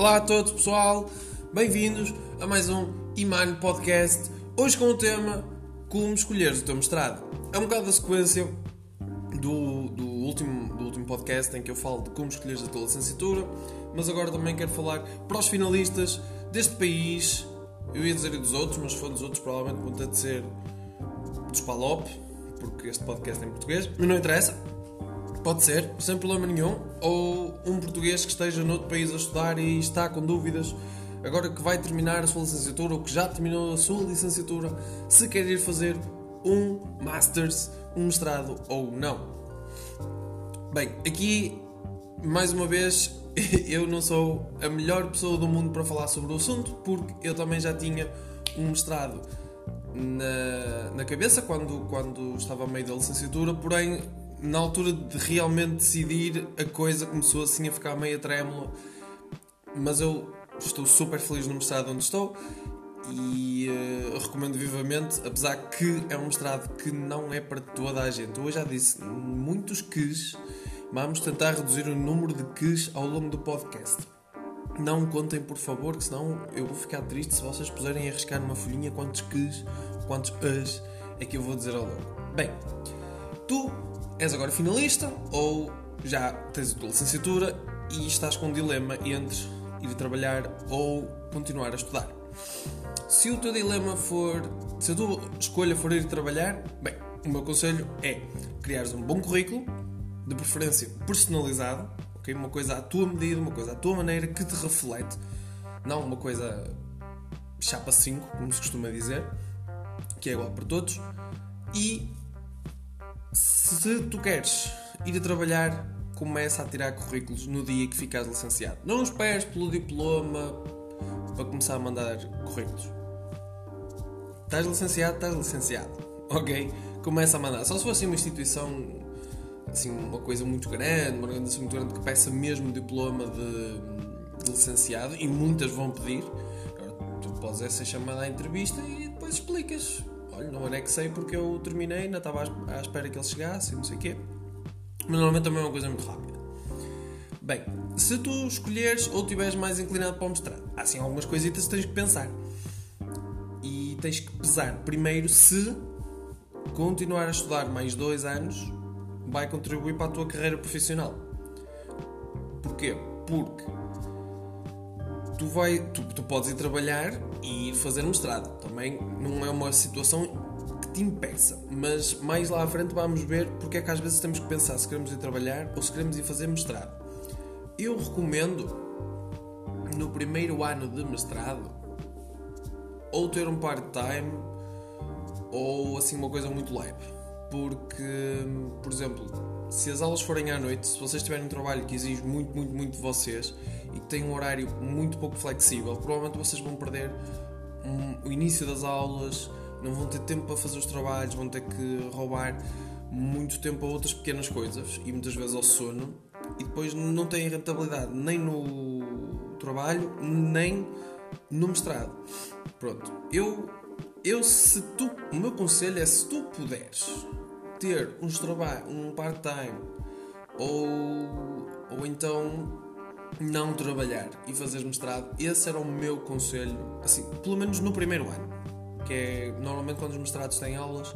Olá a todos, pessoal. Bem-vindos a mais um Iman Podcast. Hoje com o tema Como escolheres o teu mestrado. É um bocado da sequência do, do, último, do último podcast em que eu falo de como escolheres a tua licenciatura, mas agora também quero falar para os finalistas deste país. Eu ia dizer dos outros, mas se for dos outros, provavelmente vão ter de ser dos PALOP, porque este podcast é em português, mas não interessa. Pode ser, sem problema nenhum. Ou um português que esteja noutro país a estudar e está com dúvidas, agora que vai terminar a sua licenciatura ou que já terminou a sua licenciatura, se quer ir fazer um Masters, um mestrado ou não. Bem, aqui, mais uma vez, eu não sou a melhor pessoa do mundo para falar sobre o assunto, porque eu também já tinha um mestrado na, na cabeça quando, quando estava a meio da licenciatura, porém na altura de realmente decidir, a coisa começou assim a ficar meio trêmula. Mas eu estou super feliz no mestrado onde estou e uh, recomendo vivamente, apesar que é um mestrado que não é para toda a gente. Eu já disse, muitos quis, vamos tentar reduzir o número de quis ao longo do podcast. Não contem, por favor, que senão eu vou ficar triste se vocês puserem a arriscar numa folhinha quantos quis, quantos as é que eu vou dizer ao longo. Bem, tu és agora finalista ou já tens a tua licenciatura e estás com um dilema entre ir trabalhar ou continuar a estudar. Se o teu dilema for, se a tua escolha for ir trabalhar, bem, o meu conselho é criares um bom currículo, de preferência personalizado, ok? Uma coisa à tua medida, uma coisa à tua maneira que te reflete, não uma coisa chapa 5, como se costuma dizer, que é igual para todos, e se tu queres ir a trabalhar, começa a tirar currículos no dia que ficares licenciado. Não esperes pelo diploma para começar a mandar currículos. Estás licenciado, estás licenciado. Ok? Começa a mandar. Só se fosse uma instituição, assim, uma coisa muito grande, uma organização muito grande que peça mesmo diploma de, de licenciado, e muitas vão pedir. Tu podes é ser chamado à entrevista e depois explicas olha, não anexei porque eu terminei, ainda estava à espera que ele chegasse não sei o quê. Mas normalmente também é uma coisa muito rápida. Bem, se tu escolheres ou estiveres mais inclinado para o mestrado, há assim algumas coisitas que tens que pensar. E tens que pesar primeiro se continuar a estudar mais dois anos vai contribuir para a tua carreira profissional. Porquê? Porque tu, vai, tu, tu podes ir trabalhar e ir fazer mestrado. Também não é uma situação que te impeça, mas mais lá à frente vamos ver porque é que às vezes temos que pensar se queremos ir trabalhar ou se queremos ir fazer mestrado. Eu recomendo no primeiro ano de mestrado ou ter um part-time ou assim uma coisa muito leve. Porque, por exemplo, se as aulas forem à noite, se vocês tiverem um trabalho que exige muito, muito, muito de vocês e que tem um horário muito pouco flexível, provavelmente vocês vão perder um, o início das aulas, não vão ter tempo para fazer os trabalhos, vão ter que roubar muito tempo a outras pequenas coisas e muitas vezes ao sono e depois não têm rentabilidade nem no trabalho nem no mestrado. Pronto, eu, eu se tu, o meu conselho é se tu puderes ter uns trabalho, um part-time ou, ou então não trabalhar e fazer mestrado, esse era o meu conselho, assim, pelo menos no primeiro ano. Que é normalmente quando os mestrados têm aulas,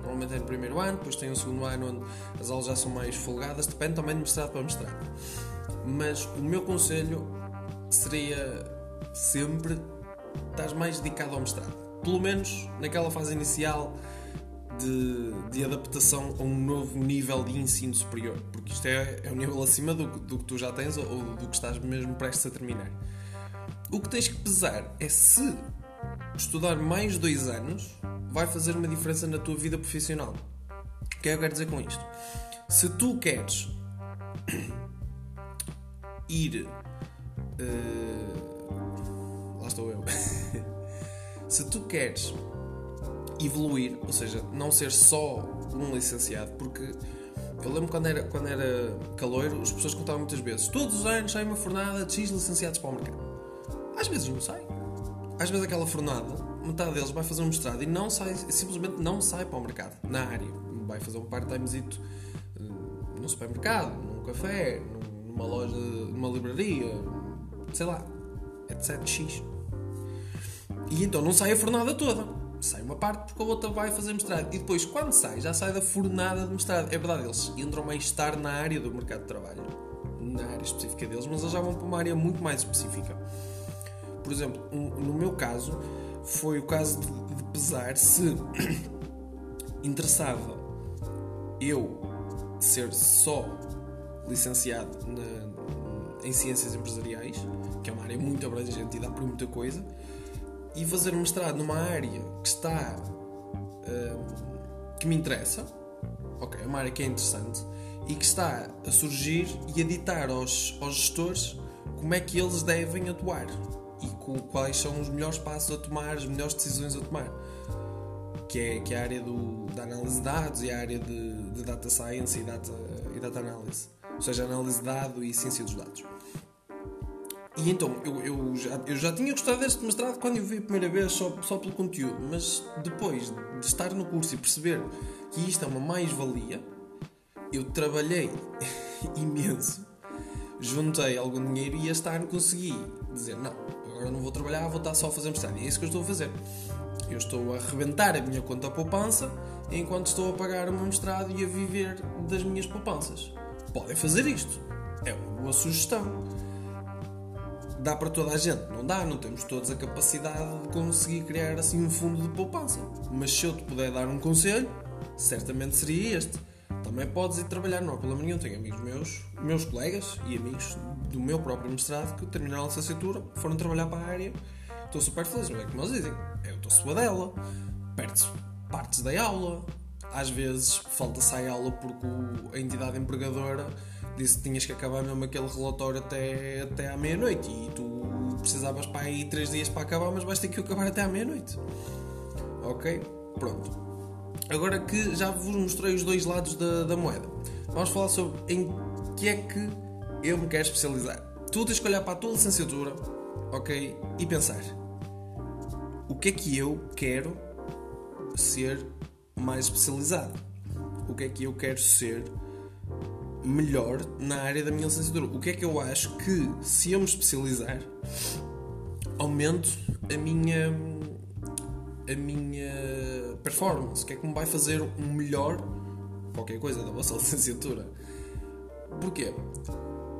normalmente é no primeiro ano, depois tem o segundo ano onde as aulas já são mais folgadas, depende também de mestrado para mestrado. Mas o meu conselho seria sempre estar mais dedicado ao mestrado. Pelo menos naquela fase inicial de, de, adaptação a um novo nível de ensino superior, porque isto é, é um nível acima do, do que tu já tens ou, do que estás mesmo prestes a terminar. O que tens que pesar é se estudar mais dois anos vai fazer uma diferença na tua vida profissional. O que é que eu quero dizer com isto? Se tu queres ir. Uh, lá estou eu. se tu queres evoluir, ou seja, não ser só um licenciado, porque eu lembro quando era, quando era caloiro, as pessoas contavam muitas vezes: todos os anos sai uma fornada de X licenciados para o mercado. Às vezes não sai. Às vezes aquela fornada, metade deles vai fazer um mestrado e não sai, simplesmente não sai para o mercado, na área. Vai fazer um part-timezito eh, num supermercado, num café, numa loja, numa livraria, sei lá, etc. X. E então não sai a fornada toda. Sai uma parte porque a outra vai fazer mestrado. E depois, quando sai, já sai da fornada de mestrado. É verdade, eles entram mais tarde na área do mercado de trabalho. Na área específica deles, mas eles já vão para uma área muito mais específica. Por exemplo, um, no meu caso, foi o caso de, de pesar se interessava eu ser só licenciado na, em ciências empresariais, que é uma área muito abrangente e dá para muita coisa, e fazer um mestrado numa área que está uh, que me interessa, ok, é uma área que é interessante e que está a surgir e a ditar aos, aos gestores como é que eles devem atuar e quais são os melhores passos a tomar, as melhores decisões a tomar. Que é, que é a área do, da análise de dados e a área de, de data science e data, e data analysis. Ou seja, análise de dados e ciência dos dados. E então, eu, eu, já, eu já tinha gostado deste mestrado quando eu vi a primeira vez só, só pelo conteúdo, mas depois de estar no curso e perceber que isto é uma mais-valia, eu trabalhei imenso, juntei algum dinheiro e este ano consegui dizer: não, agora não vou trabalhar, vou estar só a fazer mestrado. E é isso que eu estou a fazer. Eu estou a arrebentar a minha conta poupança enquanto estou a pagar o meu mestrado e a viver das minhas poupanças. Podem fazer isto. É uma boa sugestão dá para toda a gente. Não dá, não temos todos a capacidade de conseguir criar assim um fundo de poupança. Mas se eu te puder dar um conselho, certamente seria este. Também podes ir trabalhar, não há problema nenhum. Tenho amigos meus, meus colegas e amigos do meu próprio mestrado que terminaram a licenciatura, foram trabalhar para a área. Estou super feliz, não é como eles dizem. Eu estou sua dela, perdes partes da aula, às vezes falta-se a aula porque a entidade empregadora disse que tinhas que acabar mesmo aquele relatório até, até à meia-noite e tu precisavas para aí 3 dias para acabar, mas vais ter que acabar até à meia-noite. Ok? Pronto. Agora que já vos mostrei os dois lados da, da moeda, vamos falar sobre em que é que eu me quero especializar. Tu tens que olhar para a tua licenciatura, ok? E pensar: o que é que eu quero ser mais especializado? O que é que eu quero ser melhor na área da minha licenciatura. O que é que eu acho que, se eu me especializar, aumento a minha a minha performance, o que é que me vai fazer um melhor qualquer coisa da vossa licenciatura. Porquê?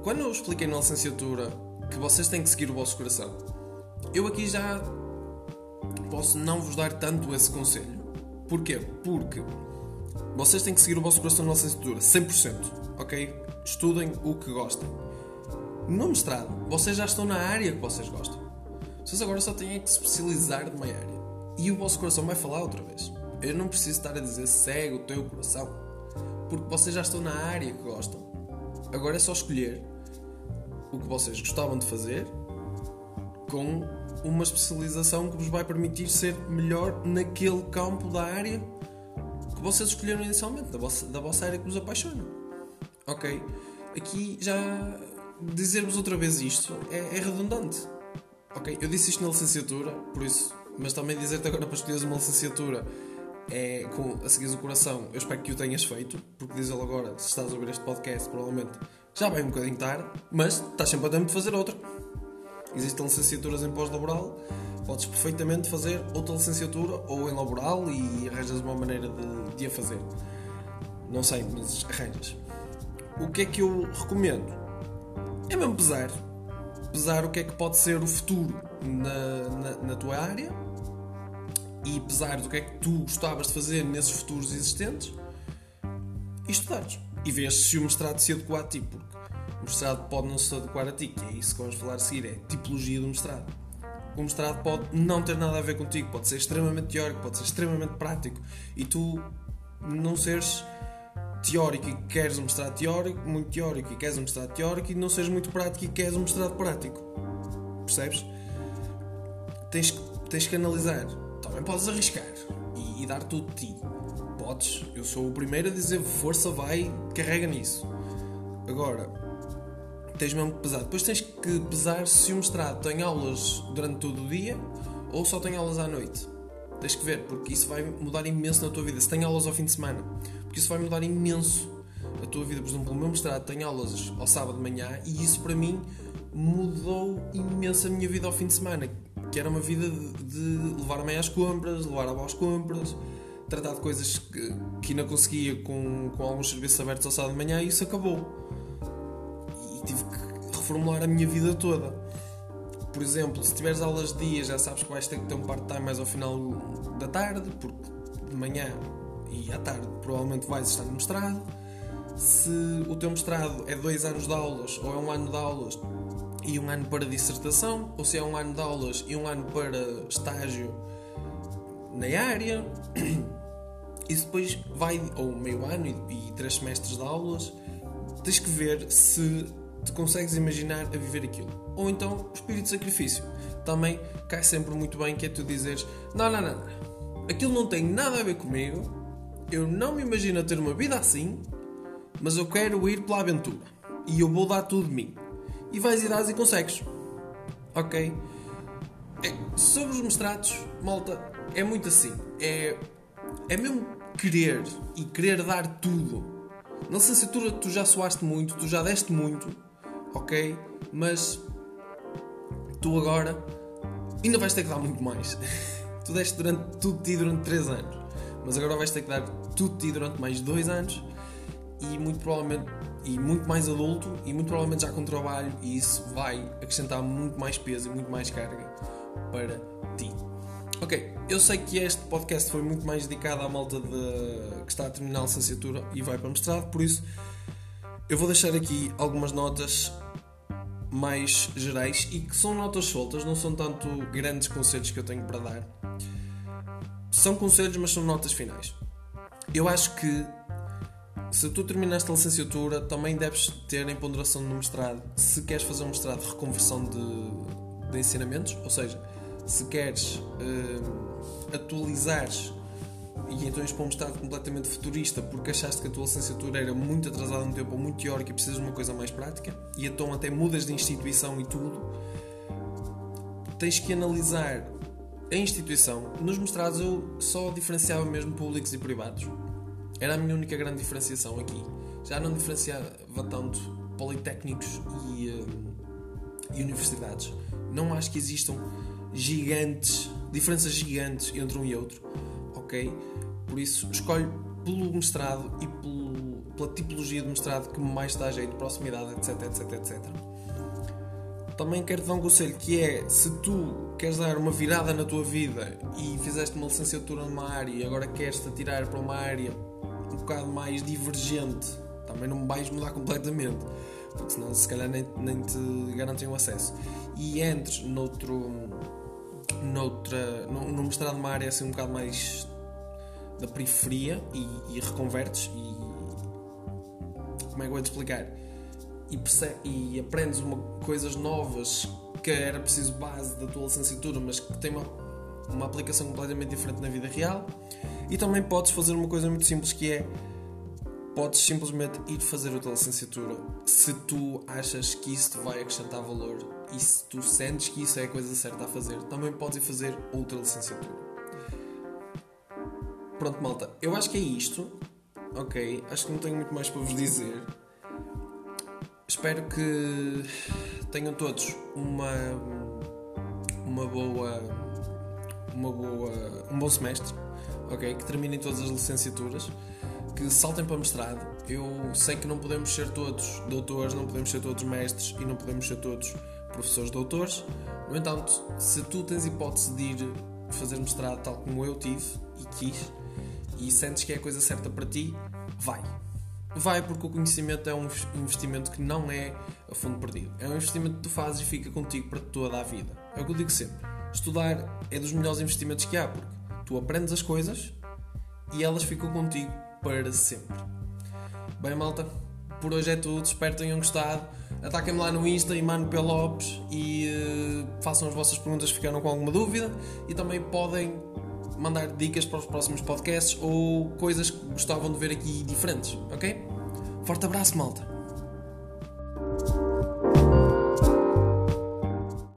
Quando eu expliquei na licenciatura que vocês têm que seguir o vosso coração, eu aqui já posso não vos dar tanto esse conselho. Porquê? Porque vocês têm que seguir o vosso coração na licenciatura, 100%, ok? Estudem o que gostem. No mestrado, vocês já estão na área que vocês gostam. Vocês agora só têm que se especializar numa área. E o vosso coração vai falar outra vez. Eu não preciso estar a dizer segue o teu coração. Porque vocês já estão na área que gostam. Agora é só escolher o que vocês gostavam de fazer com uma especialização que vos vai permitir ser melhor naquele campo da área que vocês escolheram inicialmente, da vossa, da vossa área que vos apaixona. Ok? Aqui já dizer-vos outra vez isto é, é, redundante. Ok? Eu disse isto na licenciatura, por isso, mas também dizer-te agora para escolheres uma licenciatura é com, a seguir o coração, eu espero que o tenhas feito, porque diz ele agora, se estás a ouvir este podcast, provavelmente já vai um bocadinho tarde, mas estás sempre a tempo de fazer outra. Existem licenciaturas em pós-laboral podes perfeitamente fazer outra licenciatura ou em laboral e arranjas uma maneira de, de a fazer. Não sei, mas arranjas. O que é que eu recomendo? É mesmo pesar. Pesar o que é que pode ser o futuro na, na, na tua área e pesar do que é que tu gostavas de fazer nesses futuros existentes e estudares. E vês se o mestrado se adequa a ti, porque o mestrado pode não se adequar a ti, que é isso que vamos falar a seguir, é a tipologia do mestrado o mestrado pode não ter nada a ver contigo, pode ser extremamente teórico, pode ser extremamente prático e tu não seres teórico e queres um mestrado teórico, muito teórico e queres um mestrado teórico e não seres muito prático e queres um mestrado prático. Percebes? Tens, tens que analisar. Também podes arriscar e, e dar tudo de ti. Podes. Eu sou o primeiro a dizer força, vai, carrega nisso. Agora, tens mesmo que pesar. Depois tens que pesar se o mestrado tem aulas durante todo o dia ou só tem aulas à noite. Tens que ver, porque isso vai mudar imenso na tua vida. Se tem aulas ao fim de semana, porque isso vai mudar imenso a tua vida. Por exemplo, o meu mestrado tem aulas ao sábado de manhã e isso para mim mudou imenso a minha vida ao fim de semana. Que era uma vida de, de levar a mãe às compras, levar a avó às compras, tratar de coisas que, ainda conseguia com, com alguns serviços abertos ao sábado de manhã e isso acabou. E tive que reformular a minha vida toda. Por exemplo, se tiveres aulas de dia, já sabes que vais ter que ter um part-time mais ao final da tarde, porque de manhã e à tarde provavelmente vais estar no mestrado. Se o teu mestrado é dois anos de aulas ou é um ano de aulas e um ano para dissertação, ou se é um ano de aulas e um ano para estágio na área, isso depois vai, ou meio ano e, e três semestres de aulas, tens que ver se te consegues imaginar a viver aquilo. Ou então o espírito de sacrifício. Também cai sempre muito bem que é tu dizeres: não, não, não, não. aquilo não tem nada a ver comigo, eu não me imagino a ter uma vida assim, mas eu quero ir pela aventura e eu vou dar tudo de mim. E vais e dás e consegues. Ok? É, sobre os mestrados, malta, é muito assim. É, é mesmo querer e querer dar tudo. Na licenciatura tu já soaste muito, tu já deste muito, ok? Mas tu agora ainda vais ter que dar muito mais. tu deste durante tudo de ti durante 3 anos, mas agora vais ter que dar tudo de ti durante mais 2 anos e muito provavelmente e muito mais adulto e muito provavelmente já com trabalho e isso vai acrescentar muito mais peso e muito mais carga para ti. Ok, eu sei que este podcast foi muito mais dedicado à malta de, que está a terminar a licenciatura e vai para o mestrado, por isso eu vou deixar aqui algumas notas mais gerais e que são notas soltas, não são tanto grandes conselhos que eu tenho para dar. São conselhos, mas são notas finais. Eu acho que se tu terminaste a licenciatura, também deves ter em ponderação no mestrado se queres fazer um mestrado de reconversão de, de ensinamentos, ou seja, se queres uh, atualizares e então ires para um mestrado completamente futurista porque achaste que a tua licenciatura era muito atrasada no tempo ou muito teórica e precisas de uma coisa mais prática e então até mudas de instituição e tudo, tens que analisar a instituição. Nos mestrados eu só diferenciava mesmo públicos e privados. Era a minha única grande diferenciação aqui. Já não diferenciava tanto politécnicos e, uh, e universidades. Não acho que existam gigantes, diferenças gigantes entre um e outro, ok? Por isso, escolho pelo mestrado e pelo, pela tipologia de mestrado que mais dá jeito, proximidade, etc, etc, etc. Também quero te dar um conselho que é, se tu queres dar uma virada na tua vida e fizeste uma licenciatura numa área e agora queres-te atirar para uma área um bocado mais divergente, também não vais mudar completamente, porque senão se calhar nem, nem te garantem o acesso. E entres noutro noutra, num mestrado numa área assim um bocado mais da periferia e, e reconvertes e como é que eu vou te explicar e, e aprendes uma, coisas novas que era preciso base da tua licenciatura mas que tem uma, uma aplicação completamente diferente na vida real e também podes fazer uma coisa muito simples que é podes simplesmente ir fazer a tua licenciatura se tu achas que isso te vai acrescentar valor e se tu sentes que isso é a coisa certa a fazer, também podes ir fazer outra licenciatura. Pronto, malta, eu acho que é isto. Ok, acho que não tenho muito mais para vos dizer. Espero que tenham todos uma uma boa uma boa um bom semestre, ok, que terminem todas as licenciaturas que saltem para mestrado. Eu sei que não podemos ser todos doutores, não podemos ser todos mestres e não podemos ser todos professores doutores. No entanto, se tu tens hipótese de ir fazer mestrado tal como eu tive e quis e sentes que é a coisa certa para ti, vai. Vai porque o conhecimento é um investimento que não é a fundo perdido. É um investimento que tu fazes e fica contigo para toda a vida. É o que eu digo sempre. Estudar é dos melhores investimentos que há porque tu aprendes as coisas e elas ficam contigo para sempre. Bem, malta, por hoje é tudo. Espero que tenham gostado. Ataquem-me lá no Insta, Imano P. Lopes, e uh, façam as vossas perguntas se ficaram com alguma dúvida. E também podem mandar dicas para os próximos podcasts ou coisas que gostavam de ver aqui diferentes, ok? Forte abraço, malta!